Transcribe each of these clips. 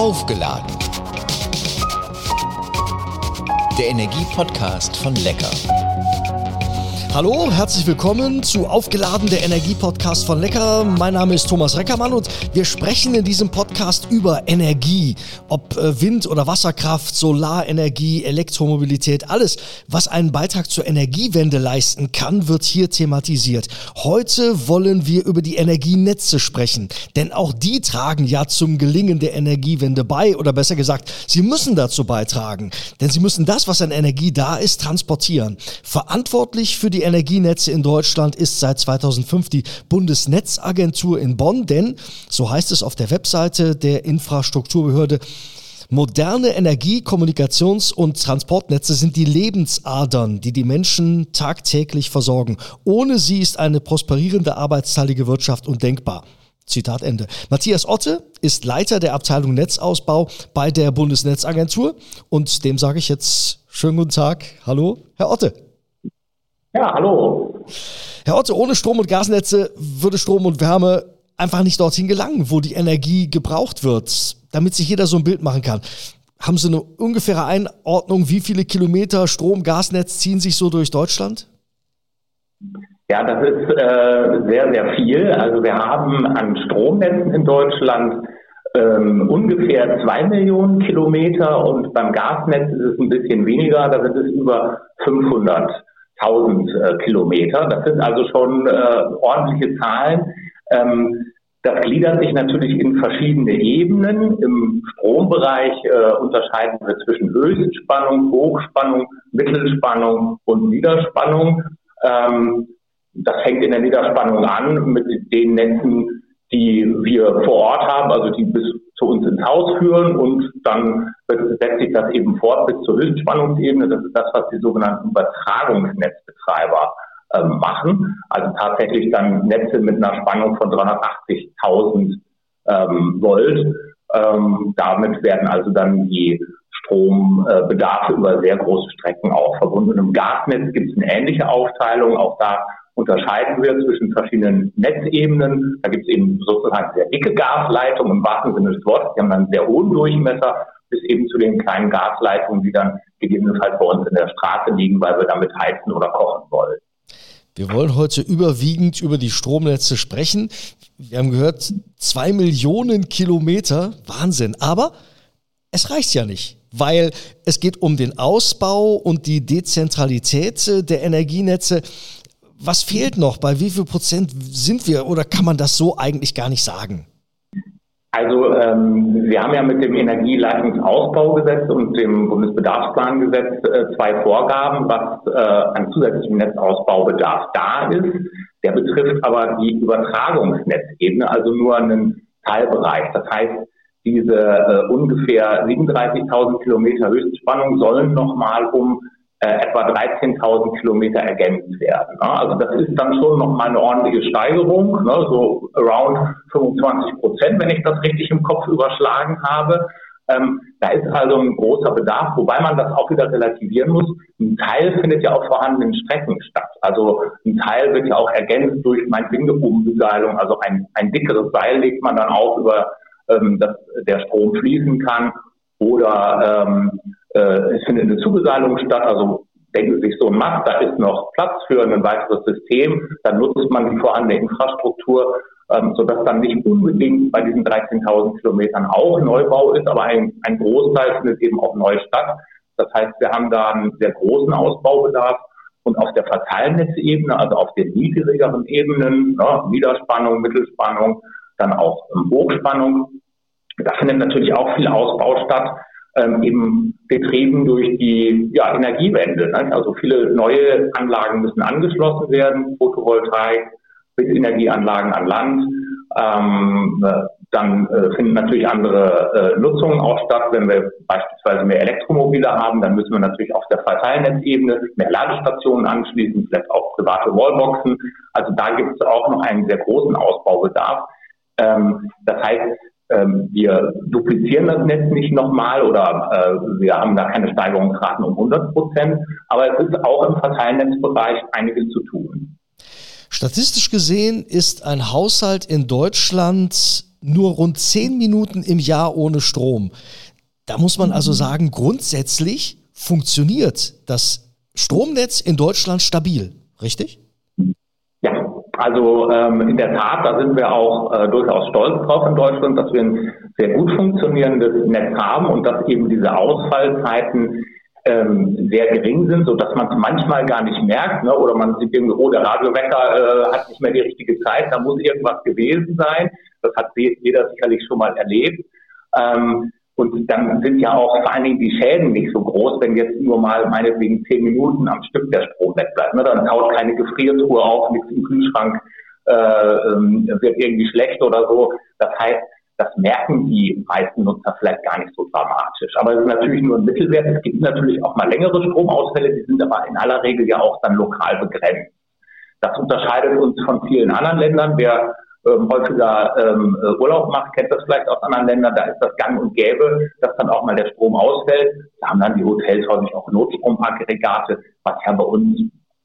Aufgeladen. Der Energie-Podcast von Lecker. Hallo, herzlich willkommen zu Aufgeladen der Energie-Podcast von Lecker. Mein Name ist Thomas Reckermann und wir sprechen in diesem Podcast über Energie. Ob äh, Wind- oder Wasserkraft, Solarenergie, Elektromobilität, alles, was einen Beitrag zur Energiewende leisten kann, wird hier thematisiert. Heute wollen wir über die Energienetze sprechen, denn auch die tragen ja zum Gelingen der Energiewende bei oder besser gesagt, sie müssen dazu beitragen, denn sie müssen das, was an Energie da ist, transportieren. Verantwortlich für die die Energienetze in Deutschland ist seit 2005 die Bundesnetzagentur in Bonn, denn, so heißt es auf der Webseite der Infrastrukturbehörde, Moderne Energie-, Kommunikations- und Transportnetze sind die Lebensadern, die die Menschen tagtäglich versorgen. Ohne sie ist eine prosperierende arbeitsteilige Wirtschaft undenkbar. Zitat Ende. Matthias Otte ist Leiter der Abteilung Netzausbau bei der Bundesnetzagentur und dem sage ich jetzt schönen guten Tag. Hallo, Herr Otte. Ja, hallo. Herr Otto, ohne Strom- und Gasnetze würde Strom und Wärme einfach nicht dorthin gelangen, wo die Energie gebraucht wird, damit sich jeder so ein Bild machen kann. Haben Sie eine ungefähre Einordnung, wie viele Kilometer Strom, Gasnetz ziehen sich so durch Deutschland? Ja, das ist äh, sehr, sehr viel. Also wir haben an Stromnetzen in Deutschland ähm, ungefähr zwei Millionen Kilometer und beim Gasnetz ist es ein bisschen weniger, da sind es über 500 1000 äh, Kilometer. Das sind also schon äh, ordentliche Zahlen. Ähm, das gliedert sich natürlich in verschiedene Ebenen. Im Strombereich äh, unterscheiden wir zwischen Höchstspannung, Hochspannung, Mittelspannung und Niederspannung. Ähm, das fängt in der Niederspannung an mit den Netzen, die wir vor Ort haben, also die bis zu uns ins Haus führen und dann setzt sich das eben fort bis zur Höchstspannungsebene. Das ist das, was die sogenannten Übertragungsnetzbetreiber äh, machen. Also tatsächlich dann Netze mit einer Spannung von 380.000 ähm, Volt. Ähm, damit werden also dann die Strombedarfe über sehr große Strecken auch verbunden. Im Gasnetz gibt es eine ähnliche Aufteilung. Auch da unterscheiden wir zwischen verschiedenen Netzebenen. Da gibt es eben sozusagen sehr dicke Gasleitungen im wahrsten Sinne des Wortes. Die haben dann sehr hohen Durchmesser bis eben zu den kleinen Gasleitungen, die dann gegebenenfalls bei uns in der Straße liegen, weil wir damit heizen oder kochen wollen. Wir wollen heute überwiegend über die Stromnetze sprechen. Wir haben gehört, zwei Millionen Kilometer, Wahnsinn. Aber es reicht ja nicht, weil es geht um den Ausbau und die Dezentralität der Energienetze. Was fehlt noch? Bei wie viel Prozent sind wir oder kann man das so eigentlich gar nicht sagen? Also ähm, wir haben ja mit dem Energieleitungsausbaugesetz und dem Bundesbedarfsplangesetz äh, zwei Vorgaben, was äh, an zusätzlichem Netzausbaubedarf da ist. Der betrifft aber die Übertragungsnetzebene, also nur einen Teilbereich. Das heißt, diese äh, ungefähr 37.000 Kilometer Höchstspannung sollen nochmal um äh, etwa 13.000 Kilometer ergänzt werden. Ne? Also das ist dann schon nochmal eine ordentliche Steigerung, ne? so around 25 Prozent, wenn ich das richtig im Kopf überschlagen habe. Ähm, da ist also ein großer Bedarf, wobei man das auch wieder relativieren muss. Ein Teil findet ja auf vorhandenen Strecken statt. Also ein Teil wird ja auch ergänzt durch eine Umbeseilung. Also ein, ein dickeres Seil legt man dann auf, über ähm, dass der Strom fließen kann. Oder ähm, äh, es findet eine Zugeseilung statt, also denken sich so Mast, da ist noch Platz für ein weiteres System, dann nutzt man die vorhandene Infrastruktur, ähm, sodass dann nicht unbedingt bei diesen 13.000 Kilometern auch Neubau ist, aber ein, ein Großteil findet eben auch neu statt. Das heißt, wir haben da einen sehr großen Ausbaubedarf und auf der Verteilnetzebene, also auf den niedrigeren Ebenen, ne, Niederspannung, Mittelspannung, dann auch Hochspannung, da findet natürlich auch viel Ausbau statt ähm, eben getrieben durch die ja, Energiewende. Ne? Also viele neue Anlagen müssen angeschlossen werden, Photovoltaik, Windenergieanlagen an Land. Ähm, äh, dann äh, finden natürlich andere äh, Nutzungen auch statt. Wenn wir beispielsweise mehr Elektromobile haben, dann müssen wir natürlich auf der Verteilnetzebene mehr Ladestationen anschließen, vielleicht auch private Wallboxen. Also da gibt es auch noch einen sehr großen Ausbaubedarf. Ähm, das heißt, wir duplizieren das Netz nicht nochmal oder äh, wir haben da keine Steigerungsraten um 100 Prozent, aber es ist auch im Verteilnetzbereich einiges zu tun. Statistisch gesehen ist ein Haushalt in Deutschland nur rund zehn Minuten im Jahr ohne Strom. Da muss man also sagen, grundsätzlich funktioniert das Stromnetz in Deutschland stabil, richtig? Also ähm, in der Tat, da sind wir auch äh, durchaus stolz drauf in Deutschland, dass wir ein sehr gut funktionierendes Netz haben und dass eben diese Ausfallzeiten ähm, sehr gering sind, so dass man es manchmal gar nicht merkt, ne? oder man sieht irgendwie, oh, der Radiowecker äh, hat nicht mehr die richtige Zeit, da muss irgendwas gewesen sein. Das hat jeder sicherlich schon mal erlebt. Ähm, und dann sind ja auch vor allen Dingen die Schäden nicht so groß, wenn jetzt nur mal meinetwegen zehn Minuten am Stück der Strom wegbleibt. Ne? Dann taut keine Gefriertruhe auf, nichts im Kühlschrank äh, ähm, wird irgendwie schlecht oder so. Das heißt, das merken die meisten Nutzer vielleicht gar nicht so dramatisch. Aber es ist natürlich nur ein Mittelwert. Es gibt natürlich auch mal längere Stromausfälle, die sind aber in aller Regel ja auch dann lokal begrenzt. Das unterscheidet uns von vielen anderen Ländern. Wer ähm, häufiger ähm, Urlaub macht, kennt das vielleicht aus anderen Ländern, da ist das gang und gäbe, dass dann auch mal der Strom ausfällt. Da haben dann die Hotels häufig auch Notstromaggregate, was ja bei uns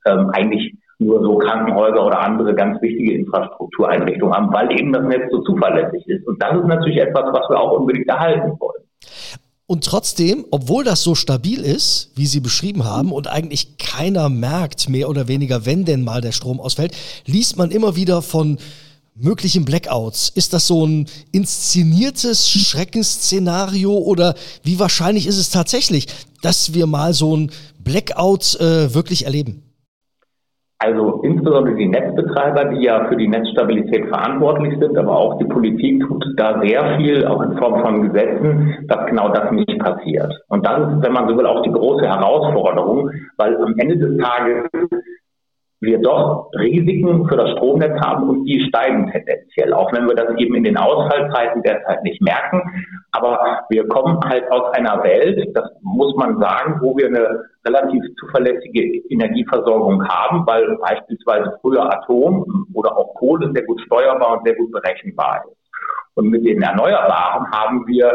ähm, eigentlich nur so Krankenhäuser oder andere ganz wichtige Infrastruktureinrichtungen haben, weil eben das Netz so zuverlässig ist. Und das ist natürlich etwas, was wir auch unbedingt erhalten wollen. Und trotzdem, obwohl das so stabil ist, wie Sie beschrieben haben, und eigentlich keiner merkt, mehr oder weniger, wenn denn mal der Strom ausfällt, liest man immer wieder von möglichen Blackouts. Ist das so ein inszeniertes Schreckensszenario oder wie wahrscheinlich ist es tatsächlich, dass wir mal so ein Blackout äh, wirklich erleben? Also insbesondere die Netzbetreiber, die ja für die Netzstabilität verantwortlich sind, aber auch die Politik tut da sehr viel, auch in Form von Gesetzen, dass genau das nicht passiert. Und das ist, wenn man so will, auch die große Herausforderung, weil am Ende des Tages wir doch Risiken für das Stromnetz haben und die steigen tendenziell, auch wenn wir das eben in den Ausfallzeiten derzeit nicht merken. Aber wir kommen halt aus einer Welt, das muss man sagen, wo wir eine relativ zuverlässige Energieversorgung haben, weil beispielsweise früher Atom oder auch Kohle sehr gut steuerbar und sehr gut berechenbar ist. Und mit den Erneuerbaren haben wir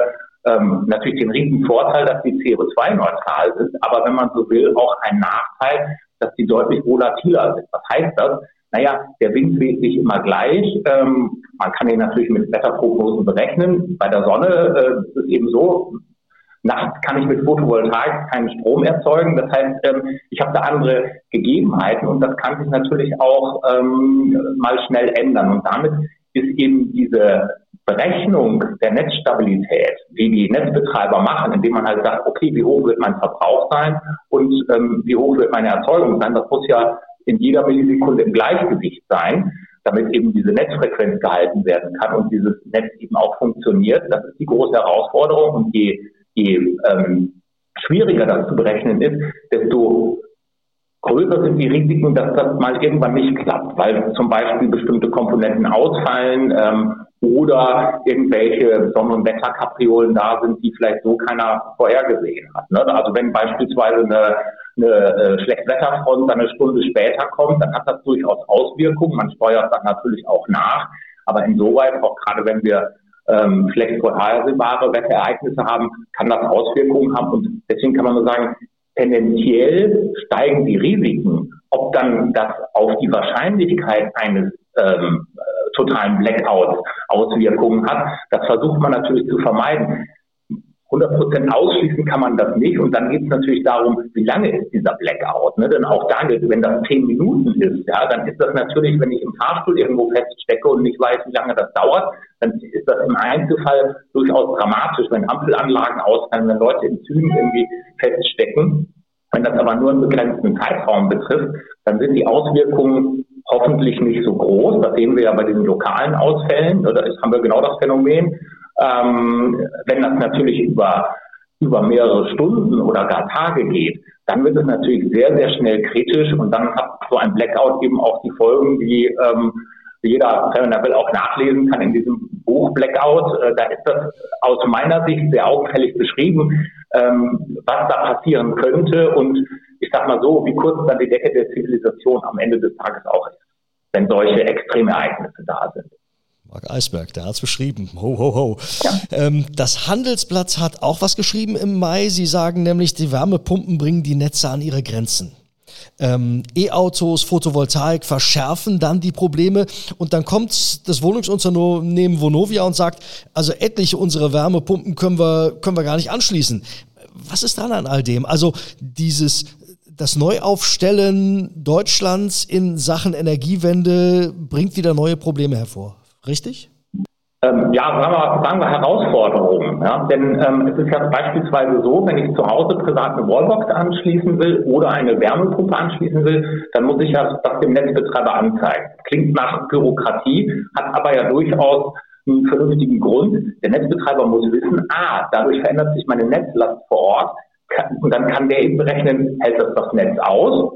ähm, natürlich den riesen Vorteil, dass die CO2-neutral sind, aber wenn man so will, auch ein Nachteil, dass die deutlich volatiler sind. Was heißt das? Naja, der Wind dreht sich immer gleich. Ähm, man kann ihn natürlich mit Wetterprognosen berechnen. Bei der Sonne äh, ist es eben so, nachts kann ich mit Photovoltaik keinen Strom erzeugen. Das heißt, ähm, ich habe da andere Gegebenheiten und das kann sich natürlich auch ähm, mal schnell ändern. Und damit ist eben diese Berechnung der Netzstabilität, die die Netzbetreiber machen, indem man halt sagt, okay, wie hoch wird mein Verbrauch sein und ähm, wie hoch wird meine Erzeugung sein, das muss ja in jeder Millisekunde im Gleichgewicht sein, damit eben diese Netzfrequenz gehalten werden kann und dieses Netz eben auch funktioniert. Das ist die große Herausforderung und je, je ähm, schwieriger das zu berechnen ist, desto größer sind die Risiken, dass das mal irgendwann nicht klappt, weil zum Beispiel bestimmte Komponenten ausfallen ähm, oder irgendwelche Sonne- und Wetterkapriolen da sind, die vielleicht so keiner vorhergesehen hat. Ne? Also wenn beispielsweise eine, eine äh, Schlechtwetterfront dann eine Stunde später kommt, dann hat das durchaus Auswirkungen. Man steuert dann natürlich auch nach. Aber insoweit, auch gerade wenn wir ähm, schlecht vorhersehbare Wetterereignisse haben, kann das Auswirkungen haben. Und deswegen kann man nur sagen, tendenziell steigen die Risiken. Ob dann das auf die Wahrscheinlichkeit eines ähm, äh, totalen Blackouts Auswirkungen hat, das versucht man natürlich zu vermeiden. 100% ausschließen kann man das nicht. Und dann geht es natürlich darum, wie lange ist dieser Blackout. Ne? Denn auch da wenn das zehn Minuten ist, ja, dann ist das natürlich, wenn ich im Fahrstuhl irgendwo feststecke und nicht weiß, wie lange das dauert, dann ist das im Einzelfall durchaus dramatisch, wenn Ampelanlagen ausfallen, wenn Leute in Zügen irgendwie feststecken. Wenn das aber nur einen begrenzten Zeitraum betrifft, dann sind die Auswirkungen hoffentlich nicht so groß. Das sehen wir ja bei diesen lokalen Ausfällen. Da haben wir genau das Phänomen. Ähm, wenn das natürlich über, über mehrere Stunden oder gar Tage geht, dann wird es natürlich sehr, sehr schnell kritisch und dann hat so ein Blackout eben auch die Folgen, die ähm, jeder, er will, auch nachlesen kann in diesem Buch Blackout. Äh, da ist das aus meiner Sicht sehr augenfällig beschrieben, ähm, was da passieren könnte und ich sag mal so, wie kurz dann die Decke der Zivilisation am Ende des Tages auch ist, wenn solche Extremereignisse da sind. Marc Eisberg, der hat es beschrieben. Ho, ho, ho. Ja. Ähm, das Handelsblatt hat auch was geschrieben im Mai. Sie sagen nämlich, die Wärmepumpen bringen die Netze an ihre Grenzen. Ähm, E-Autos, Photovoltaik verschärfen dann die Probleme und dann kommt das Wohnungsunternehmen Vonovia und sagt, also etliche unserer Wärmepumpen können wir, können wir gar nicht anschließen. Was ist dran an all dem? Also dieses das Neuaufstellen Deutschlands in Sachen Energiewende bringt wieder neue Probleme hervor. Richtig? Ähm, ja, sagen wir, sagen wir Herausforderungen. Ja? Denn ähm, es ist ja beispielsweise so, wenn ich zu Hause privat eine Wallbox anschließen will oder eine Wärmepumpe anschließen will, dann muss ich ja das dem Netzbetreiber anzeigen. Klingt nach Bürokratie, hat aber ja durchaus einen vernünftigen Grund. Der Netzbetreiber muss wissen, ah, dadurch verändert sich meine Netzlast vor Ort. Und dann kann der eben berechnen, hält das das Netz aus?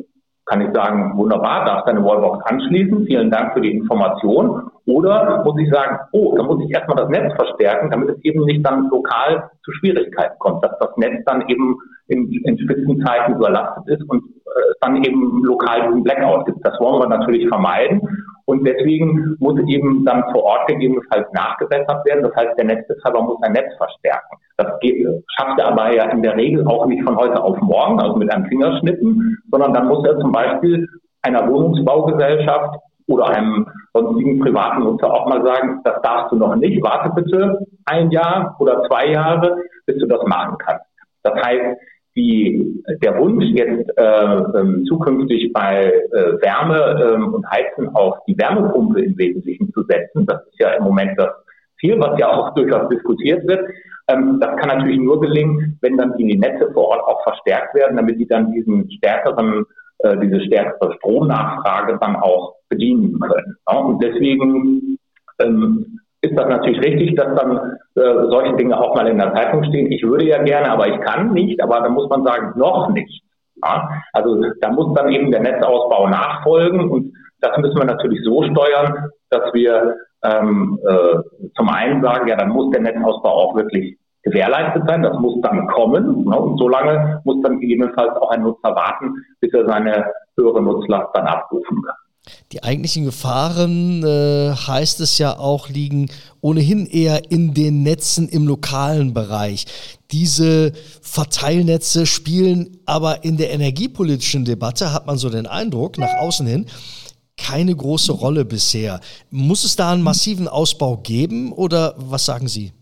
Kann ich sagen, wunderbar, darfst deine Wallbox anschließen, vielen Dank für die Information. Oder muss ich sagen, oh, da muss ich erstmal das Netz verstärken, damit es eben nicht dann lokal zu Schwierigkeiten kommt, dass das Netz dann eben in, in Spitzenzeiten überlastet ist und äh, es dann eben lokal diesen Blackout gibt. Das wollen wir natürlich vermeiden. Und deswegen muss eben dann vor Ort gegebenenfalls nachgebessert werden. Das heißt, der Netzbetreiber muss sein Netz verstärken. Das schafft er aber ja in der Regel auch nicht von heute auf morgen, also mit einem Fingerschnippen, sondern dann muss er zum Beispiel einer Wohnungsbaugesellschaft oder einem sonstigen privaten Nutzer auch mal sagen, das darfst du noch nicht, warte bitte ein Jahr oder zwei Jahre, bis du das machen kannst. Das heißt, die, der Wunsch jetzt äh, ähm, zukünftig bei äh, Wärme ähm, und Heizen auf die Wärmepumpe im Wesentlichen zu setzen, das ist ja im Moment das Ziel, was ja auch durchaus diskutiert wird. Ähm, das kann natürlich nur gelingen, wenn dann die Netze vor Ort auch verstärkt werden, damit die dann diesen stärkeren, äh, diese stärkere Stromnachfrage dann auch bedienen können. Ja? Und deswegen ähm, ist das natürlich richtig, dass dann äh, solche Dinge auch mal in der Zeitung stehen. Ich würde ja gerne, aber ich kann nicht, aber da muss man sagen, noch nicht. Ja? Also da muss dann eben der Netzausbau nachfolgen und das müssen wir natürlich so steuern, dass wir ähm, äh, zum einen sagen, ja, dann muss der Netzausbau auch wirklich gewährleistet sein, das muss dann kommen ne? und solange muss dann gegebenenfalls auch ein Nutzer warten, bis er seine höhere Nutzlast dann abrufen kann. Die eigentlichen Gefahren, äh, heißt es ja auch, liegen ohnehin eher in den Netzen im lokalen Bereich. Diese Verteilnetze spielen aber in der energiepolitischen Debatte, hat man so den Eindruck, nach außen hin, keine große Rolle bisher. Muss es da einen massiven Ausbau geben oder was sagen Sie?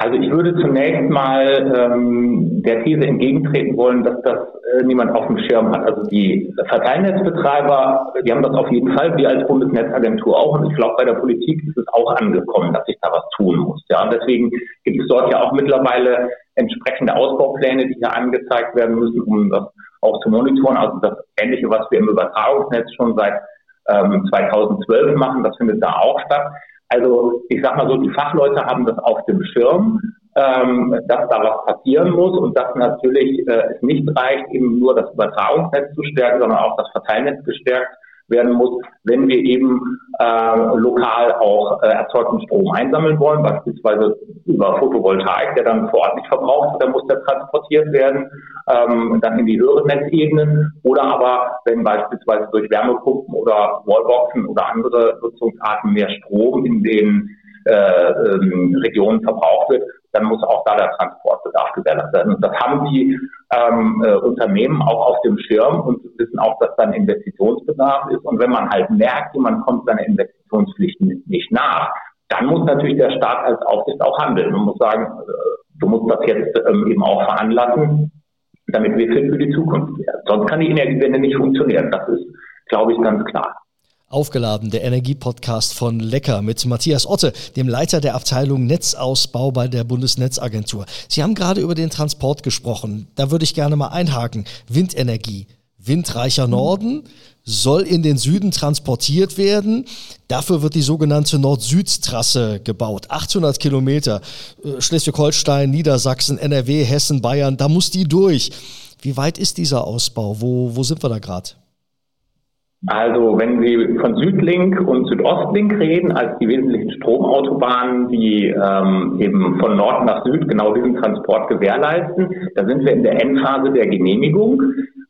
Also ich würde zunächst mal ähm, der These entgegentreten wollen, dass das äh, niemand auf dem Schirm hat. Also die Verteilnetzbetreiber, die haben das auf jeden Fall, wir als Bundesnetzagentur auch. Und ich glaube, bei der Politik ist es auch angekommen, dass sich da was tun muss. Ja, und deswegen gibt es dort ja auch mittlerweile entsprechende Ausbaupläne, die hier angezeigt werden müssen, um das auch zu monitoren. Also das Ähnliche, was wir im Übertragungsnetz schon seit ähm, 2012 machen, das findet da auch statt. Also ich sag mal so, die Fachleute haben das auf dem Schirm, ähm, dass da was passieren muss und dass natürlich äh, es nicht reicht, eben nur das Übertragungsnetz zu stärken, sondern auch das Verteilnetz gestärkt werden muss, wenn wir eben äh, lokal auch äh, erzeugten Strom einsammeln wollen, beispielsweise über Photovoltaik, der dann vor Ort nicht verbraucht wird, dann muss der transportiert werden, ähm, dann in die höheren Netzebenen oder aber wenn beispielsweise durch Wärmepumpen oder Wallboxen oder andere Nutzungsarten mehr Strom in den äh, ähm, Regionen verbraucht wird, dann muss auch da der Transportbedarf gewährleistet werden. Und das haben die ähm, äh, Unternehmen auch auf dem Schirm und wissen auch, dass dann Investitionsbedarf ist. Und wenn man halt merkt, man kommt seiner Investitionspflichten nicht nach, dann muss natürlich der Staat als Aufsicht auch handeln und muss sagen, äh, du musst das jetzt ähm, eben auch veranlassen, damit wir fit für die Zukunft werden. Sonst kann die Energiewende nicht funktionieren. Das ist, glaube ich, ganz klar. Aufgeladen, der Energiepodcast von Lecker mit Matthias Otte, dem Leiter der Abteilung Netzausbau bei der Bundesnetzagentur. Sie haben gerade über den Transport gesprochen. Da würde ich gerne mal einhaken. Windenergie. Windreicher Norden soll in den Süden transportiert werden. Dafür wird die sogenannte Nord-Süd-Trasse gebaut. 800 Kilometer. Äh, Schleswig-Holstein, Niedersachsen, NRW, Hessen, Bayern. Da muss die durch. Wie weit ist dieser Ausbau? Wo, wo sind wir da gerade? Also wenn Sie von Südlink und Südostlink reden, als die wesentlichen Stromautobahnen, die ähm, eben von Nord nach Süd genau diesen Transport gewährleisten, da sind wir in der Endphase der Genehmigung.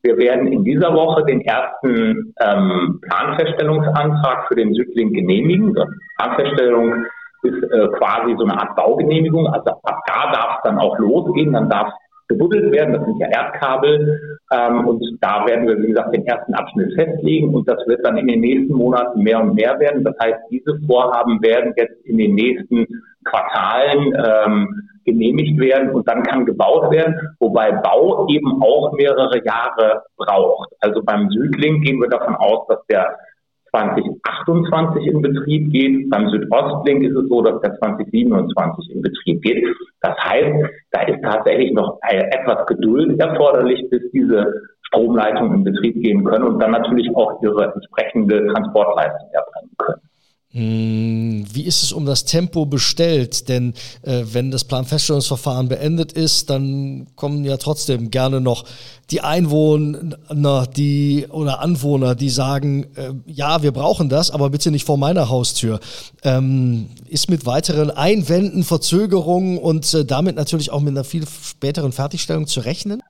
Wir werden in dieser Woche den ersten ähm, Planfeststellungsantrag für den Südlink genehmigen. Die Planfeststellung ist äh, quasi so eine Art Baugenehmigung. Also ab da darf es dann auch losgehen. Dann darf gebuddelt werden. Das sind ja Erdkabel. Ähm, und da werden wir, wie gesagt, den ersten Abschnitt festlegen. Und das wird dann in den nächsten Monaten mehr und mehr werden. Das heißt, diese Vorhaben werden jetzt in den nächsten Quartalen ähm, genehmigt werden und dann kann gebaut werden, wobei Bau eben auch mehrere Jahre braucht. Also beim Südlink gehen wir davon aus, dass der 2028 in Betrieb geht. Beim Südostlink ist es so, dass der 2027 in Betrieb geht. Das heißt, da ist tatsächlich noch etwas Geduld erforderlich, bis diese Stromleitungen in Betrieb gehen können und dann natürlich auch ihre entsprechende Transportleistung erbringen können. Hm, wie ist es um das Tempo bestellt? Denn äh, wenn das Planfeststellungsverfahren beendet ist, dann kommen ja trotzdem gerne noch die Einwohner, die oder Anwohner, die sagen, äh, ja, wir brauchen das, aber bitte nicht vor meiner Haustür. Ähm, ist mit weiteren Einwänden, Verzögerungen und äh, damit natürlich auch mit einer viel späteren Fertigstellung zu rechnen?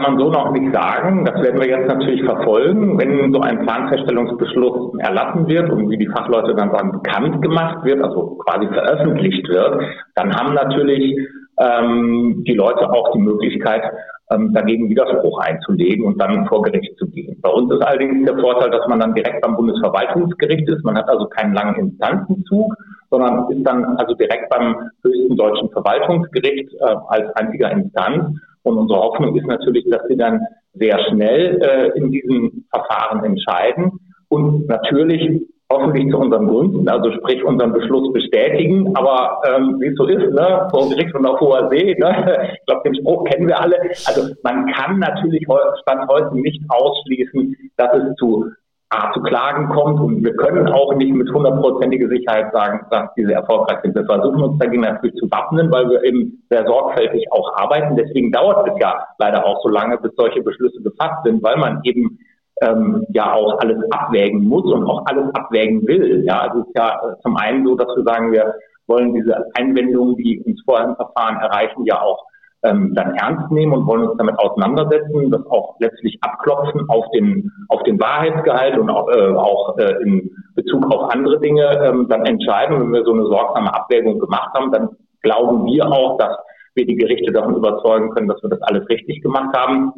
Kann man so noch nicht sagen. Das werden wir jetzt natürlich verfolgen. Wenn so ein Planfeststellungsbeschluss erlassen wird und wie die Fachleute dann sagen, bekannt gemacht wird, also quasi veröffentlicht wird, dann haben natürlich ähm, die Leute auch die Möglichkeit, ähm, dagegen Widerspruch einzulegen und dann vor Gericht zu gehen. Bei uns ist allerdings der Vorteil, dass man dann direkt beim Bundesverwaltungsgericht ist. Man hat also keinen langen Instanzenzug, sondern ist dann also direkt beim höchsten deutschen Verwaltungsgericht äh, als einziger Instanz und unsere Hoffnung ist natürlich, dass sie dann sehr schnell äh, in diesen Verfahren entscheiden und natürlich hoffentlich zu unserem Gunsten, also sprich unseren Beschluss bestätigen. Aber ähm, wie es so ist, ne, vor Gericht und auf hoher See, ne, ich glaube, den Spruch kennen wir alle. Also man kann natürlich Stand heute nicht ausschließen, dass es zu A, zu Klagen kommt und wir können auch nicht mit hundertprozentiger Sicherheit sagen, dass diese erfolgreich sind. Wir versuchen uns dagegen natürlich zu wappnen, weil wir eben sehr sorgfältig auch arbeiten. Deswegen dauert es ja leider auch so lange, bis solche Beschlüsse gefasst sind, weil man eben ähm, ja auch alles abwägen muss und auch alles abwägen will. Ja, also es ist ja äh, zum einen so, dass wir sagen, wir wollen diese Einwendungen, die uns vorher im Verfahren erreichen, ja auch ähm, dann ernst nehmen und wollen uns damit auseinandersetzen, das auch letztlich abklopfen auf den auf den Wahrheitsgehalt und auch, äh, auch äh, in Bezug auf andere Dinge ähm, dann entscheiden. Wenn wir so eine sorgsame Abwägung gemacht haben, dann glauben wir auch, dass wir die Gerichte davon überzeugen können, dass wir das alles richtig gemacht haben.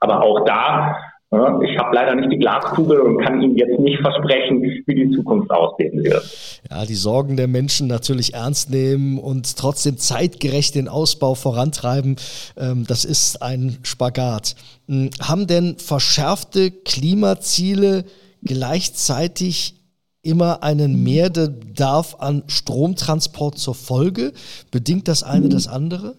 Aber auch da ich habe leider nicht die Glaskugel und kann Ihnen jetzt nicht versprechen, wie die Zukunft aussehen wird. Ja, die Sorgen der Menschen natürlich ernst nehmen und trotzdem zeitgerecht den Ausbau vorantreiben, ähm, das ist ein Spagat. Hm, haben denn verschärfte Klimaziele gleichzeitig immer einen Mehrbedarf an Stromtransport zur Folge? Bedingt das eine das andere?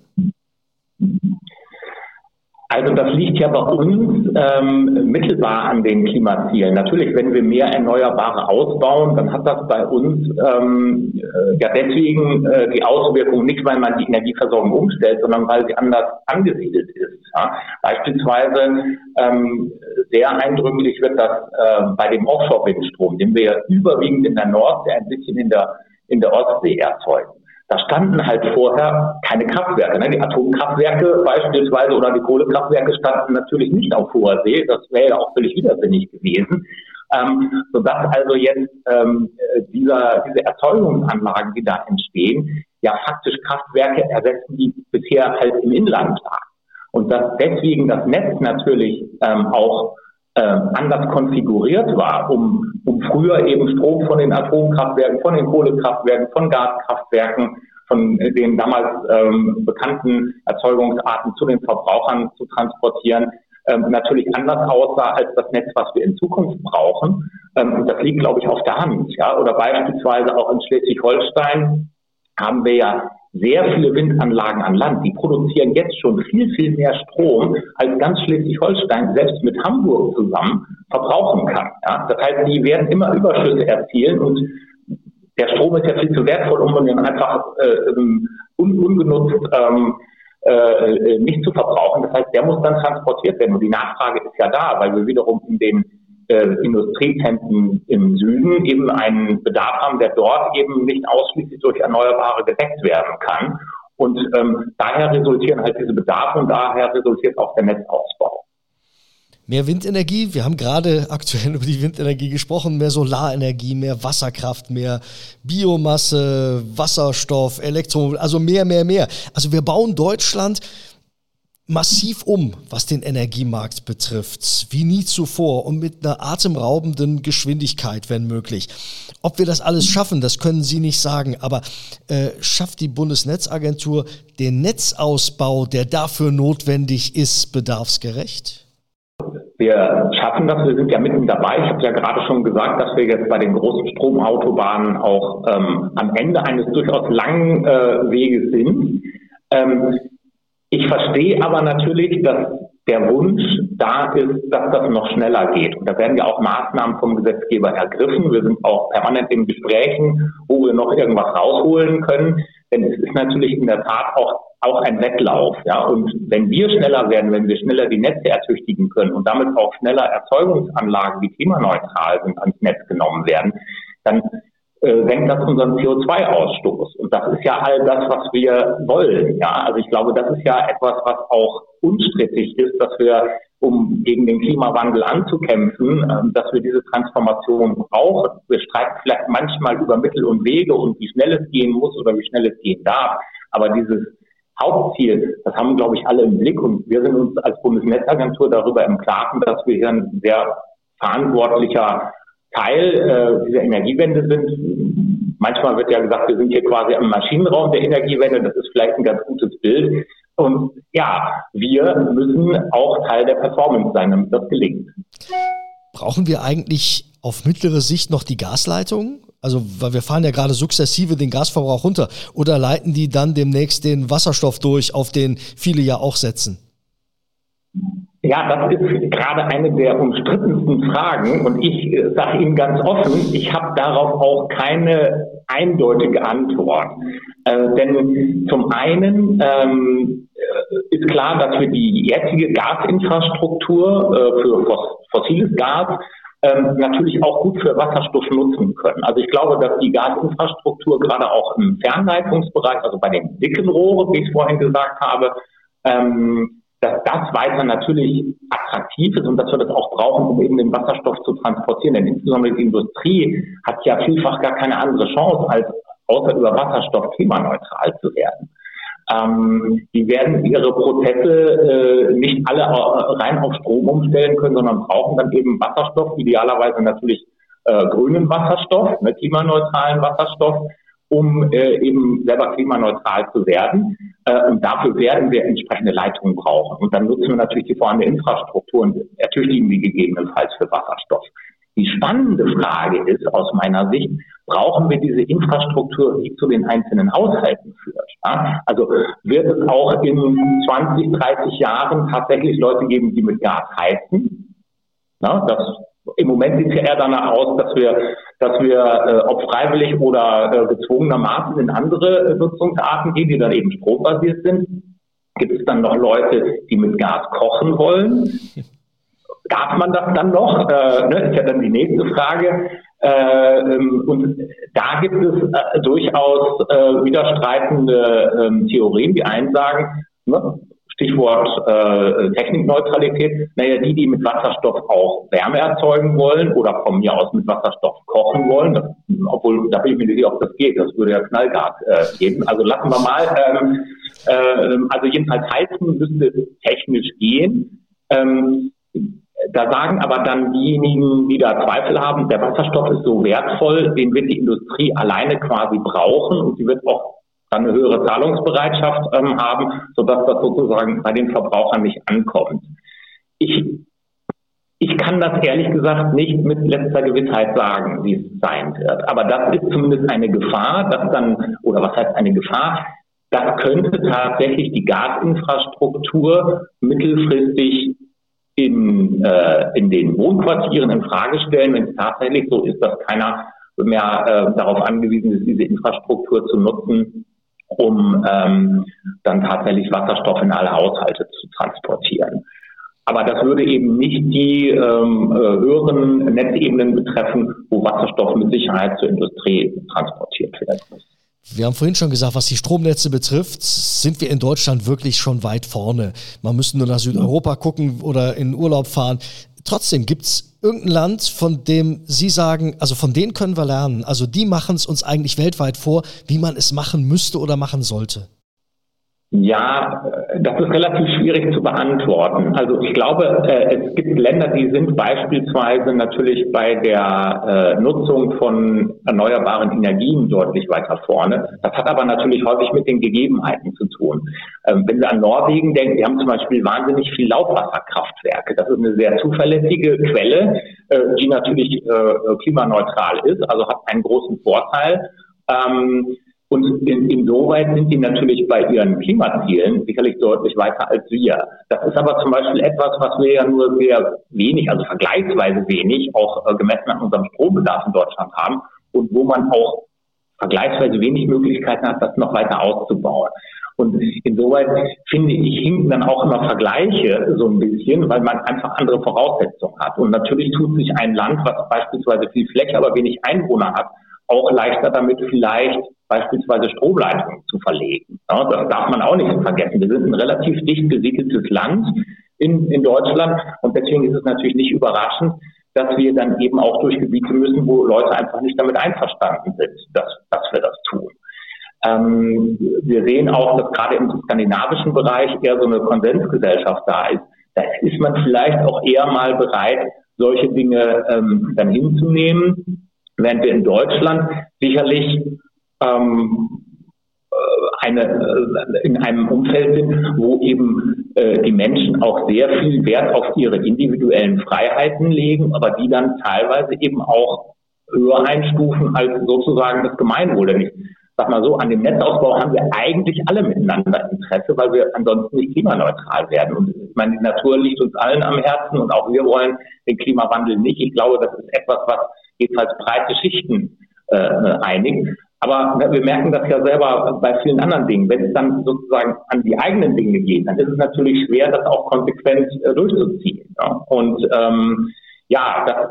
Also das liegt ja bei uns ähm, mittelbar an den Klimazielen. Natürlich, wenn wir mehr Erneuerbare ausbauen, dann hat das bei uns ähm, äh, ja deswegen äh, die Auswirkung nicht, weil man die Energieversorgung umstellt, sondern weil sie anders angesiedelt ist. Ja? Beispielsweise ähm, sehr eindrücklich wird das äh, bei dem Offshore-Windstrom, den wir ja überwiegend in der Nordsee, ein bisschen in der in der Ostsee erzeugen. Da standen halt vorher keine Kraftwerke. Ne? Die Atomkraftwerke beispielsweise oder die Kohlekraftwerke standen natürlich nicht auf hoher See. Das wäre ja auch völlig widersinnig gewesen. Ähm, sodass also jetzt ähm, dieser, diese Erzeugungsanlagen, die da entstehen, ja faktisch Kraftwerke ersetzen, die bisher halt im Inland waren. Und dass deswegen das Netz natürlich ähm, auch äh, anders konfiguriert war, um, um früher eben Strom von den Atomkraftwerken, von den Kohlekraftwerken, von Gaskraftwerken, von den damals ähm, bekannten Erzeugungsarten zu den Verbrauchern zu transportieren, ähm, natürlich anders aussah als das Netz, was wir in Zukunft brauchen. Ähm, und das liegt, glaube ich, auf der Hand. Ja? Oder beispielsweise auch in Schleswig-Holstein haben wir ja sehr viele Windanlagen an Land. Die produzieren jetzt schon viel, viel mehr Strom, als ganz Schleswig-Holstein selbst mit Hamburg zusammen verbrauchen kann. Ja? Das heißt, die werden immer Überschüsse erzielen und der Strom ist ja viel zu wertvoll, um ihn einfach äh, un ungenutzt ähm, äh, nicht zu verbrauchen. Das heißt, der muss dann transportiert werden. Und die Nachfrage ist ja da, weil wir wiederum in den äh, Industriezentren im Süden eben einen Bedarf haben, der dort eben nicht ausschließlich durch Erneuerbare gedeckt werden kann. Und ähm, daher resultieren halt diese Bedarfe und daher resultiert auch der Netzausbau. Mehr Windenergie, wir haben gerade aktuell über die Windenergie gesprochen, mehr Solarenergie, mehr Wasserkraft, mehr Biomasse, Wasserstoff, Elektro, also mehr, mehr, mehr. Also wir bauen Deutschland massiv um, was den Energiemarkt betrifft, wie nie zuvor und mit einer atemraubenden Geschwindigkeit, wenn möglich. Ob wir das alles schaffen, das können Sie nicht sagen, aber äh, schafft die Bundesnetzagentur den Netzausbau, der dafür notwendig ist, bedarfsgerecht? Wir schaffen das, wir sind ja mitten dabei. Ich habe ja gerade schon gesagt, dass wir jetzt bei den großen Stromautobahnen auch ähm, am Ende eines durchaus langen äh, Weges sind. Ähm, ich verstehe aber natürlich, dass der Wunsch da ist, dass das noch schneller geht. Und da werden ja auch Maßnahmen vom Gesetzgeber ergriffen. Wir sind auch permanent in Gesprächen, wo wir noch irgendwas rausholen können. Denn es ist natürlich in der Tat auch, auch ein Wettlauf. Ja? Und wenn wir schneller werden, wenn wir schneller die Netze ertüchtigen können und damit auch schneller Erzeugungsanlagen, die klimaneutral sind, ans Netz genommen werden, dann senkt das unseren CO2-Ausstoß. Und das ist ja all das, was wir wollen. Ja, also ich glaube, das ist ja etwas, was auch unstrittig ist, dass wir, um gegen den Klimawandel anzukämpfen, äh, dass wir diese Transformation brauchen. Wir streiten vielleicht manchmal über Mittel und Wege und wie schnell es gehen muss oder wie schnell es gehen darf. Aber dieses Hauptziel, das haben, glaube ich, alle im Blick und wir sind uns als Bundesnetzagentur darüber im Klaren, dass wir hier ein sehr verantwortlicher Teil äh, dieser Energiewende sind. Manchmal wird ja gesagt, wir sind hier quasi im Maschinenraum der Energiewende. Das ist vielleicht ein ganz gutes Bild. Und ja, wir müssen auch Teil der Performance sein, damit das gelingt. Brauchen wir eigentlich auf mittlere Sicht noch die Gasleitungen? Also, weil wir fahren ja gerade sukzessive den Gasverbrauch runter. Oder leiten die dann demnächst den Wasserstoff durch, auf den viele ja auch setzen? Ja, das ist gerade eine der umstrittensten Fragen und ich äh, sage Ihnen ganz offen, ich habe darauf auch keine eindeutige Antwort. Äh, denn zum einen ähm, äh, ist klar, dass wir die jetzige Gasinfrastruktur äh, für fossiles Gas ähm, natürlich auch gut für Wasserstoff nutzen können. Also ich glaube, dass die Gasinfrastruktur gerade auch im Fernleitungsbereich, also bei den dicken Rohren, wie ich es vorhin gesagt habe, ähm, dass das weiter natürlich attraktiv ist und dass wir das auch brauchen, um eben den Wasserstoff zu transportieren. Denn insbesondere die Industrie hat ja vielfach gar keine andere Chance, als außer über Wasserstoff klimaneutral zu werden. Ähm, die werden ihre Prozesse äh, nicht alle rein auf Strom umstellen können, sondern brauchen dann eben Wasserstoff, idealerweise natürlich äh, grünen Wasserstoff, ne, klimaneutralen Wasserstoff, um äh, eben selber klimaneutral zu werden. Äh, und dafür werden wir entsprechende Leitungen brauchen. Und dann nutzen wir natürlich die vorhandene Infrastruktur und ertüchtigen die gegebenenfalls für Wasserstoff. Die spannende Frage ist aus meiner Sicht, brauchen wir diese Infrastruktur, die zu den einzelnen Haushalten führt? Ja? Also wird es auch in 20, 30 Jahren tatsächlich Leute geben, die mit Gas heizen? Na, das, Im Moment sieht es ja eher danach aus, dass wir dass wir, äh, ob freiwillig oder äh, gezwungenermaßen in andere äh, Nutzungsarten gehen, die dann eben strombasiert sind. Gibt es dann noch Leute, die mit Gas kochen wollen? Darf man das dann noch? Äh, ne, ist ja dann die nächste Frage. Äh, ähm, und da gibt es äh, durchaus widerstreitende äh, Theorien. Die einen sagen, ne, Stichwort äh, Technikneutralität, naja, die, die mit Wasserstoff auch Wärme erzeugen wollen oder von mir aus mit Wasserstoff kochen wollen, das, obwohl da bin ich mir nicht sicher, ob das geht, das würde ja Knallgas äh, geben. Also lassen wir mal, ähm, äh, also jedenfalls heizen müsste technisch gehen. Ähm, da sagen aber dann diejenigen, die da Zweifel haben, der Wasserstoff ist so wertvoll, den wird die Industrie alleine quasi brauchen und sie wird auch dann eine höhere Zahlungsbereitschaft ähm, haben, sodass das sozusagen bei den Verbrauchern nicht ankommt. Ich, ich kann das ehrlich gesagt nicht mit letzter Gewissheit sagen, wie es sein wird. Aber das ist zumindest eine Gefahr, dass dann, oder was heißt eine Gefahr? Das könnte tatsächlich die Gasinfrastruktur mittelfristig in, äh, in den Wohnquartieren in Frage stellen, wenn es tatsächlich so ist, dass keiner mehr äh, darauf angewiesen ist, diese Infrastruktur zu nutzen, um ähm, dann tatsächlich Wasserstoff in alle Haushalte zu transportieren. Aber das würde eben nicht die ähm, äh, höheren Netzebenen betreffen, wo Wasserstoff mit Sicherheit zur Industrie transportiert werden muss. Wir haben vorhin schon gesagt, was die Stromnetze betrifft, sind wir in Deutschland wirklich schon weit vorne. Man müsste nur nach Südeuropa gucken oder in Urlaub fahren. Trotzdem gibt es irgendein Land, von dem Sie sagen, also von denen können wir lernen. Also die machen es uns eigentlich weltweit vor, wie man es machen müsste oder machen sollte. Ja, das ist relativ schwierig zu beantworten. Also ich glaube, äh, es gibt Länder, die sind beispielsweise natürlich bei der äh, Nutzung von erneuerbaren Energien deutlich weiter vorne. Das hat aber natürlich häufig mit den Gegebenheiten zu tun. Ähm, wenn Sie an Norwegen denken, die haben zum Beispiel wahnsinnig viel Laubwasserkraftwerke. Das ist eine sehr zuverlässige Quelle, äh, die natürlich klimaneutral ist, also hat einen großen Vorteil. Ähm, und in, insoweit sind die natürlich bei ihren Klimazielen sicherlich deutlich weiter als wir. Das ist aber zum Beispiel etwas, was wir ja nur sehr wenig, also vergleichsweise wenig, auch äh, gemessen an unserem Strombedarf in Deutschland haben und wo man auch vergleichsweise wenig Möglichkeiten hat, das noch weiter auszubauen. Und insoweit finde ich, hinken dann auch immer Vergleiche so ein bisschen, weil man einfach andere Voraussetzungen hat. Und natürlich tut sich ein Land, was beispielsweise viel Fläche, aber wenig Einwohner hat, auch leichter damit vielleicht beispielsweise Stromleitungen zu verlegen. Ja, das darf man auch nicht vergessen. Wir sind ein relativ dicht besiedeltes Land in, in Deutschland und deswegen ist es natürlich nicht überraschend, dass wir dann eben auch durch Gebiete müssen, wo Leute einfach nicht damit einverstanden sind, dass, dass wir das tun. Ähm, wir sehen auch, dass gerade im skandinavischen Bereich eher so eine Konsensgesellschaft da ist. Da ist man vielleicht auch eher mal bereit, solche Dinge ähm, dann hinzunehmen, während wir in Deutschland sicherlich ähm, äh, eine, äh, in einem Umfeld sind, wo eben äh, die Menschen auch sehr viel Wert auf ihre individuellen Freiheiten legen, aber die dann teilweise eben auch höher einstufen als sozusagen das Gemeinwohl. Denn ich sag mal so, an dem Netzausbau haben wir eigentlich alle miteinander Interesse, weil wir ansonsten nicht klimaneutral werden. Und ich meine, die Natur liegt uns allen am Herzen und auch wir wollen den Klimawandel nicht. Ich glaube, das ist etwas, was jedenfalls breite Schichten äh, einig. Aber ne, wir merken das ja selber bei vielen anderen Dingen. Wenn es dann sozusagen an die eigenen Dinge geht, dann ist es natürlich schwer, das auch konsequent äh, durchzuziehen. Ja? Und ähm, ja, das,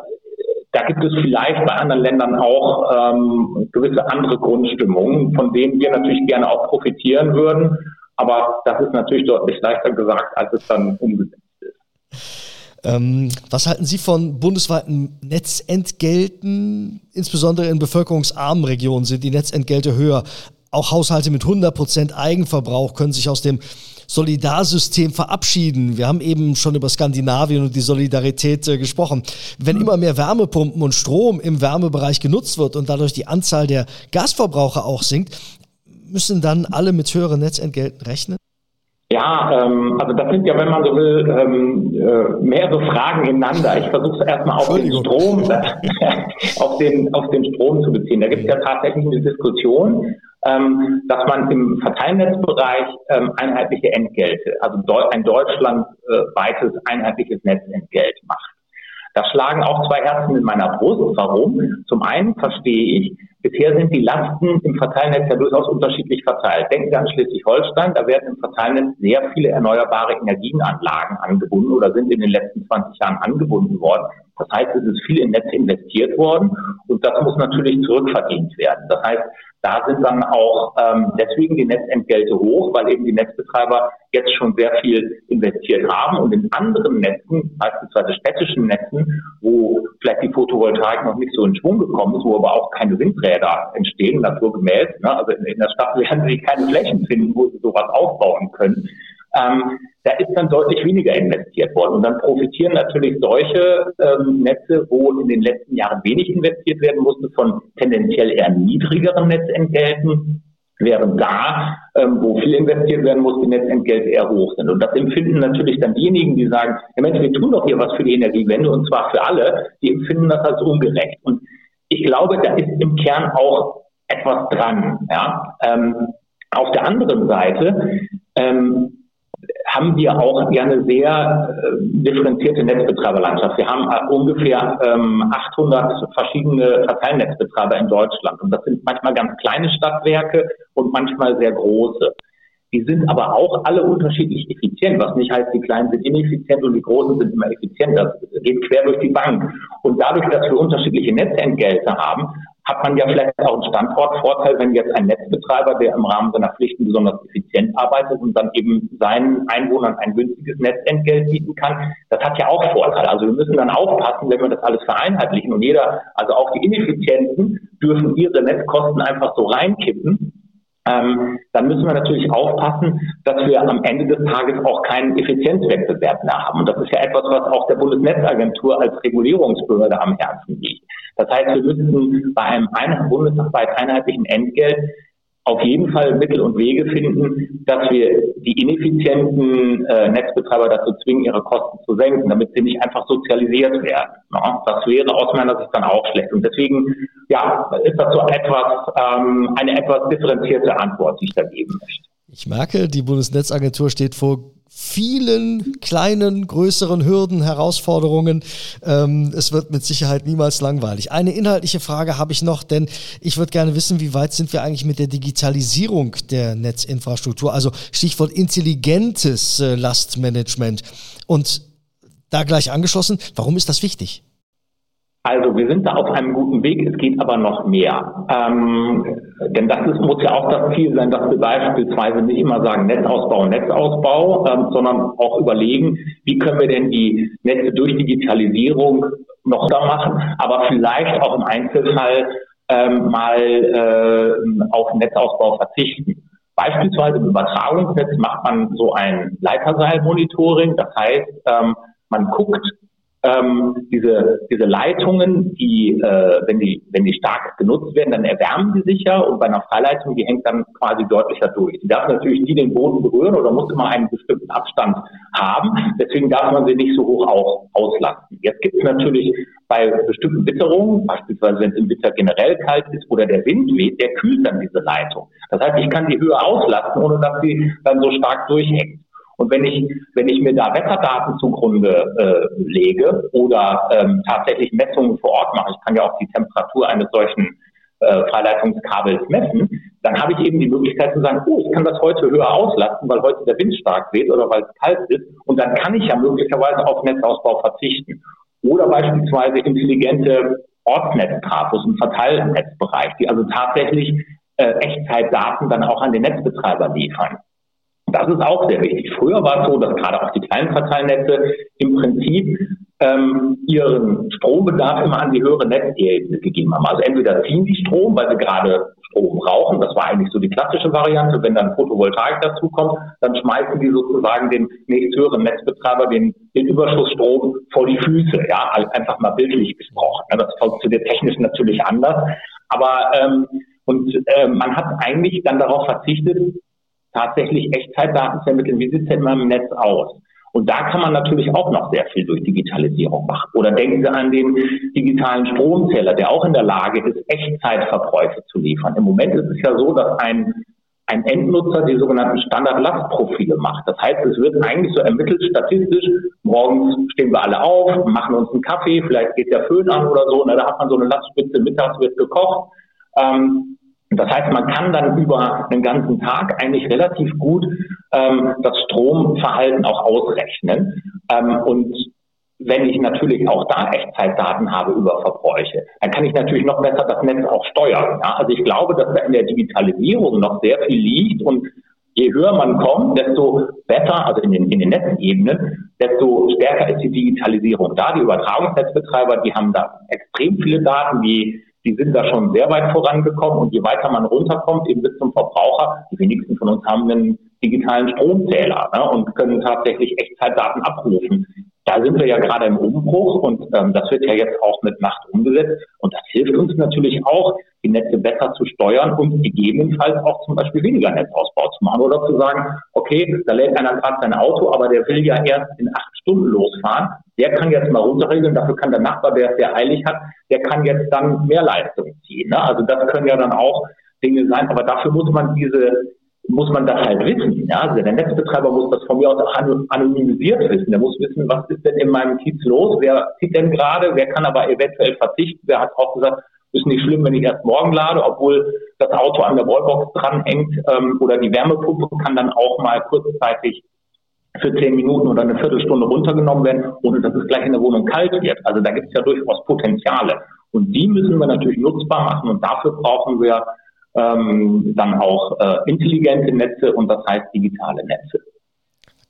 da gibt es vielleicht bei anderen Ländern auch ähm, gewisse andere Grundstimmungen, von denen wir natürlich gerne auch profitieren würden. Aber das ist natürlich deutlich leichter gesagt, als es dann umgesetzt ist. Ähm, was halten Sie von bundesweiten Netzentgelten? Insbesondere in bevölkerungsarmen Regionen sind die Netzentgelte höher. Auch Haushalte mit 100% Eigenverbrauch können sich aus dem Solidarsystem verabschieden. Wir haben eben schon über Skandinavien und die Solidarität äh, gesprochen. Wenn immer mehr Wärmepumpen und Strom im Wärmebereich genutzt wird und dadurch die Anzahl der Gasverbraucher auch sinkt, müssen dann alle mit höheren Netzentgelten rechnen? Ja, ähm, also das sind ja, wenn man so will, ähm, äh, mehrere Fragen ineinander. Ich versuche es erstmal auf den Strom, auf den, auf den Strom zu beziehen. Da gibt es ja tatsächlich eine Diskussion, ähm, dass man im Verteilnetzbereich ähm, einheitliche Entgelte, also ein deutschlandweites einheitliches Netzentgelt macht. Da schlagen auch zwei Herzen in meiner Brust. Warum? Zum einen verstehe ich, Bisher sind die Lasten im Verteilnetz ja durchaus unterschiedlich verteilt. Denken Sie an Schleswig-Holstein, da werden im Verteilnetz sehr viele erneuerbare Energienanlagen angebunden oder sind in den letzten 20 Jahren angebunden worden. Das heißt, es ist viel in Netze investiert worden und das muss natürlich zurückverdient werden. Das heißt, da sind dann auch ähm, deswegen die Netzentgelte hoch, weil eben die Netzbetreiber jetzt schon sehr viel investiert haben und in anderen Netzen, beispielsweise städtischen Netzen, wo vielleicht die Photovoltaik noch nicht so in Schwung gekommen ist, wo aber auch keine Windräder entstehen, naturgemäß. Ne? Also in, in der Stadt werden sie keine Flächen finden, wo sie sowas aufbauen können ähm, da ist dann deutlich weniger investiert worden. Und dann profitieren natürlich solche ähm, Netze, wo in den letzten Jahren wenig investiert werden musste, von tendenziell eher niedrigeren Netzentgelten, während da, ähm, wo viel investiert werden muss, die Netzentgelte eher hoch sind. Und das empfinden natürlich dann diejenigen, die sagen, ja Mensch, wir tun doch hier was für die Energiewende und zwar für alle, die empfinden das als ungerecht. Und ich glaube, da ist im Kern auch etwas dran. Ja? Ähm, auf der anderen Seite ähm, haben wir auch eine sehr äh, differenzierte Netzbetreiberlandschaft. Wir haben äh, ungefähr ähm, 800 verschiedene Verteilnetzbetreiber in Deutschland. Und das sind manchmal ganz kleine Stadtwerke und manchmal sehr große. Die sind aber auch alle unterschiedlich effizient, was nicht heißt, die Kleinen sind ineffizient und die Großen sind immer effizient. Das geht quer durch die Bank. Und dadurch, dass wir unterschiedliche Netzentgelte haben, hat man ja vielleicht auch einen Standortvorteil, wenn jetzt ein Netzbetreiber, der im Rahmen seiner Pflichten besonders effizient arbeitet und dann eben seinen Einwohnern ein günstiges Netzentgelt bieten kann. Das hat ja auch Vorteile. Also wir müssen dann aufpassen, wenn wir das alles vereinheitlichen und jeder, also auch die Ineffizienten, dürfen ihre Netzkosten einfach so reinkippen ähm, dann müssen wir natürlich aufpassen, dass wir am Ende des Tages auch keinen Effizienzwettbewerb mehr haben. Und das ist ja etwas, was auch der Bundesnetzagentur als Regulierungsbehörde am Herzen liegt. Das heißt, wir müssen bei einem ein bundesweit einheitlichen Entgelt auf jeden Fall Mittel und Wege finden, dass wir die ineffizienten äh, Netzbetreiber dazu zwingen, ihre Kosten zu senken, damit sie nicht einfach sozialisiert werden. Ja, das wäre aus meiner Sicht dann auch schlecht. Und deswegen ja, ist das so etwas ähm, eine etwas differenzierte Antwort, die ich da geben möchte. Ich merke, die Bundesnetzagentur steht vor vielen kleinen, größeren Hürden, Herausforderungen. Ähm, es wird mit Sicherheit niemals langweilig. Eine inhaltliche Frage habe ich noch, denn ich würde gerne wissen, wie weit sind wir eigentlich mit der Digitalisierung der Netzinfrastruktur, also Stichwort intelligentes äh, Lastmanagement. Und da gleich angeschlossen, warum ist das wichtig? Also wir sind da auf einem guten Weg, es geht aber noch mehr. Ähm, denn das ist, muss ja auch das Ziel sein, dass wir beispielsweise nicht immer sagen Netzausbau, Netzausbau, ähm, sondern auch überlegen, wie können wir denn die Netze durch Digitalisierung noch da machen, aber vielleicht auch im Einzelfall ähm, mal äh, auf Netzausbau verzichten. Beispielsweise im Übertragungsnetz macht man so ein Leiterseilmonitoring, das heißt, ähm, man guckt, ähm, diese, diese Leitungen, die, äh, wenn die, wenn die stark genutzt werden, dann erwärmen die sich ja und bei einer Freileitung, die hängt dann quasi deutlicher durch. Die darf natürlich nie den Boden berühren oder muss immer einen bestimmten Abstand haben. Deswegen darf man sie nicht so hoch auch auslasten. Jetzt gibt es natürlich bei bestimmten Witterungen, beispielsweise wenn es im Winter generell kalt ist oder der Wind weht, der kühlt dann diese Leitung. Das heißt, ich kann die Höhe auslasten, ohne dass sie dann so stark durchhängt. Und wenn ich, wenn ich mir da Wetterdaten zugrunde äh, lege oder ähm, tatsächlich Messungen vor Ort mache, ich kann ja auch die Temperatur eines solchen äh, Freileitungskabels messen, dann habe ich eben die Möglichkeit zu sagen, oh, ich kann das heute höher auslasten, weil heute der Wind stark weht oder weil es kalt ist. Und dann kann ich ja möglicherweise auf Netzausbau verzichten. Oder beispielsweise intelligente Ortsnetztrafos im Verteilnetzbereich, die also tatsächlich äh, Echtzeitdaten dann auch an den Netzbetreiber liefern. Das ist auch sehr wichtig. Früher war es so, dass gerade auch die kleinen Verteilnetze im Prinzip ähm, ihren Strombedarf immer an die höhere Netzebene gegeben haben. Also entweder ziehen die Strom, weil sie gerade Strom brauchen. Das war eigentlich so die klassische Variante. Wenn dann Photovoltaik dazukommt, dann schmeißen die sozusagen den nächsthöheren Netzbetreiber den, den Überschussstrom vor die Füße. Ja, einfach mal bildlich gesprochen. Das funktioniert technisch natürlich anders. Aber ähm, und äh, man hat eigentlich dann darauf verzichtet, tatsächlich Echtzeitdaten zu ermitteln. Wie sieht es denn mal im Netz aus? Und da kann man natürlich auch noch sehr viel durch Digitalisierung machen. Oder denken Sie an den digitalen Stromzähler, der auch in der Lage ist, Echtzeitverbräuche zu liefern. Im Moment ist es ja so, dass ein, ein Endnutzer die sogenannten Standardlastprofile macht. Das heißt, es wird eigentlich so ermittelt statistisch, morgens stehen wir alle auf, machen uns einen Kaffee, vielleicht geht der Föhn an oder so, na, da hat man so eine Lastspitze, mittags wird gekocht. Ähm, das heißt, man kann dann über einen ganzen Tag eigentlich relativ gut ähm, das Stromverhalten auch ausrechnen. Ähm, und wenn ich natürlich auch da Echtzeitdaten habe über Verbräuche, dann kann ich natürlich noch besser das Netz auch steuern. Ja? Also ich glaube, dass da in der Digitalisierung noch sehr viel liegt und je höher man kommt, desto besser, also in den, in den Netzebenen, desto stärker ist die Digitalisierung da. Die Übertragungsnetzbetreiber, die haben da extrem viele Daten, die die sind da schon sehr weit vorangekommen und je weiter man runterkommt, eben bis zum Verbraucher, die wenigsten von uns haben einen digitalen Stromzähler ne, und können tatsächlich Echtzeitdaten abrufen. Da sind wir ja gerade im Umbruch und ähm, das wird ja jetzt auch mit Macht umgesetzt und das hilft uns natürlich auch, die Netze besser zu steuern und gegebenenfalls auch zum Beispiel weniger Netzausbau zu machen oder zu sagen, okay, da lädt einer gerade sein Auto, aber der will ja erst in acht Stunden losfahren. Der kann jetzt mal runterregeln, dafür kann der Nachbar, der es sehr eilig hat, der kann jetzt dann mehr Leistung ziehen. Ne? Also das können ja dann auch Dinge sein, aber dafür muss man diese muss man das halt wissen. Ja? Also der Netzbetreiber muss das von mir aus anonymisiert wissen. Der muss wissen, was ist denn in meinem Kiez los, wer zieht denn gerade, wer kann aber eventuell verzichten. Wer hat auch gesagt, ist nicht schlimm, wenn ich erst morgen lade, obwohl das Auto an der Wallbox dranhängt ähm, oder die Wärmepumpe kann dann auch mal kurzzeitig für zehn Minuten oder eine Viertelstunde runtergenommen werden, ohne dass es gleich in der Wohnung kalt wird. Also da gibt es ja durchaus Potenziale. Und die müssen wir natürlich nutzbar machen und dafür brauchen wir ähm, dann auch äh, intelligente Netze und das heißt digitale Netze.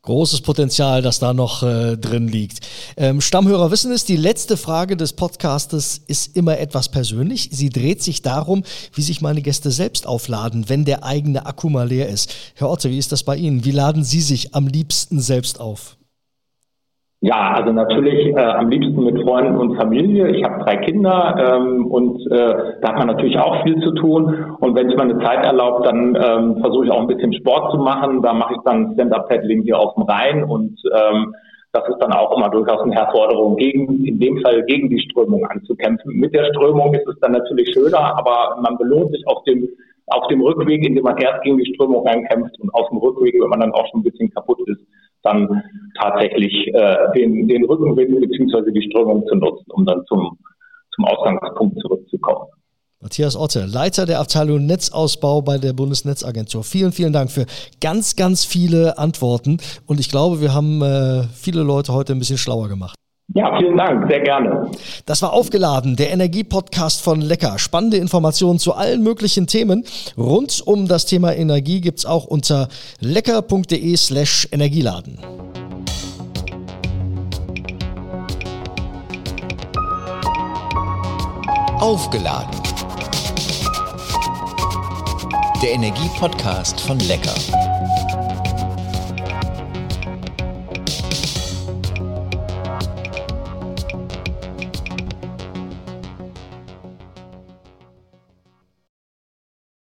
Großes Potenzial, das da noch äh, drin liegt. Ähm, Stammhörer wissen es, die letzte Frage des Podcastes ist immer etwas persönlich. Sie dreht sich darum, wie sich meine Gäste selbst aufladen, wenn der eigene Akku mal leer ist. Herr Otte, wie ist das bei Ihnen? Wie laden Sie sich am liebsten selbst auf? Ja, also natürlich äh, am liebsten mit Freunden und Familie. Ich habe drei Kinder ähm, und äh, da hat man natürlich auch viel zu tun. Und wenn es mal eine Zeit erlaubt, dann ähm, versuche ich auch ein bisschen Sport zu machen. Da mache ich dann Stand-Up-Paddling hier auf dem Rhein und ähm, das ist dann auch immer durchaus eine Herausforderung, gegen, in dem Fall gegen die Strömung anzukämpfen. Mit der Strömung ist es dann natürlich schöner, aber man belohnt sich auf dem auf dem Rückweg, indem man erst gegen die Strömung ankämpft und auf dem Rückweg, wenn man dann auch schon ein bisschen kaputt ist, dann tatsächlich äh, den, den Rückenwind bzw. die Strömung zu nutzen, um dann zum, zum Ausgangspunkt zurückzukommen. Matthias Otte, Leiter der Abteilung Netzausbau bei der Bundesnetzagentur. Vielen, vielen Dank für ganz, ganz viele Antworten. Und ich glaube, wir haben äh, viele Leute heute ein bisschen schlauer gemacht. Ja, vielen Dank, sehr gerne. Das war aufgeladen, der Energiepodcast von Lecker. Spannende Informationen zu allen möglichen Themen rund um das Thema Energie gibt es auch unter lecker.de slash Energieladen. Aufgeladen. Der Energiepodcast von Lecker.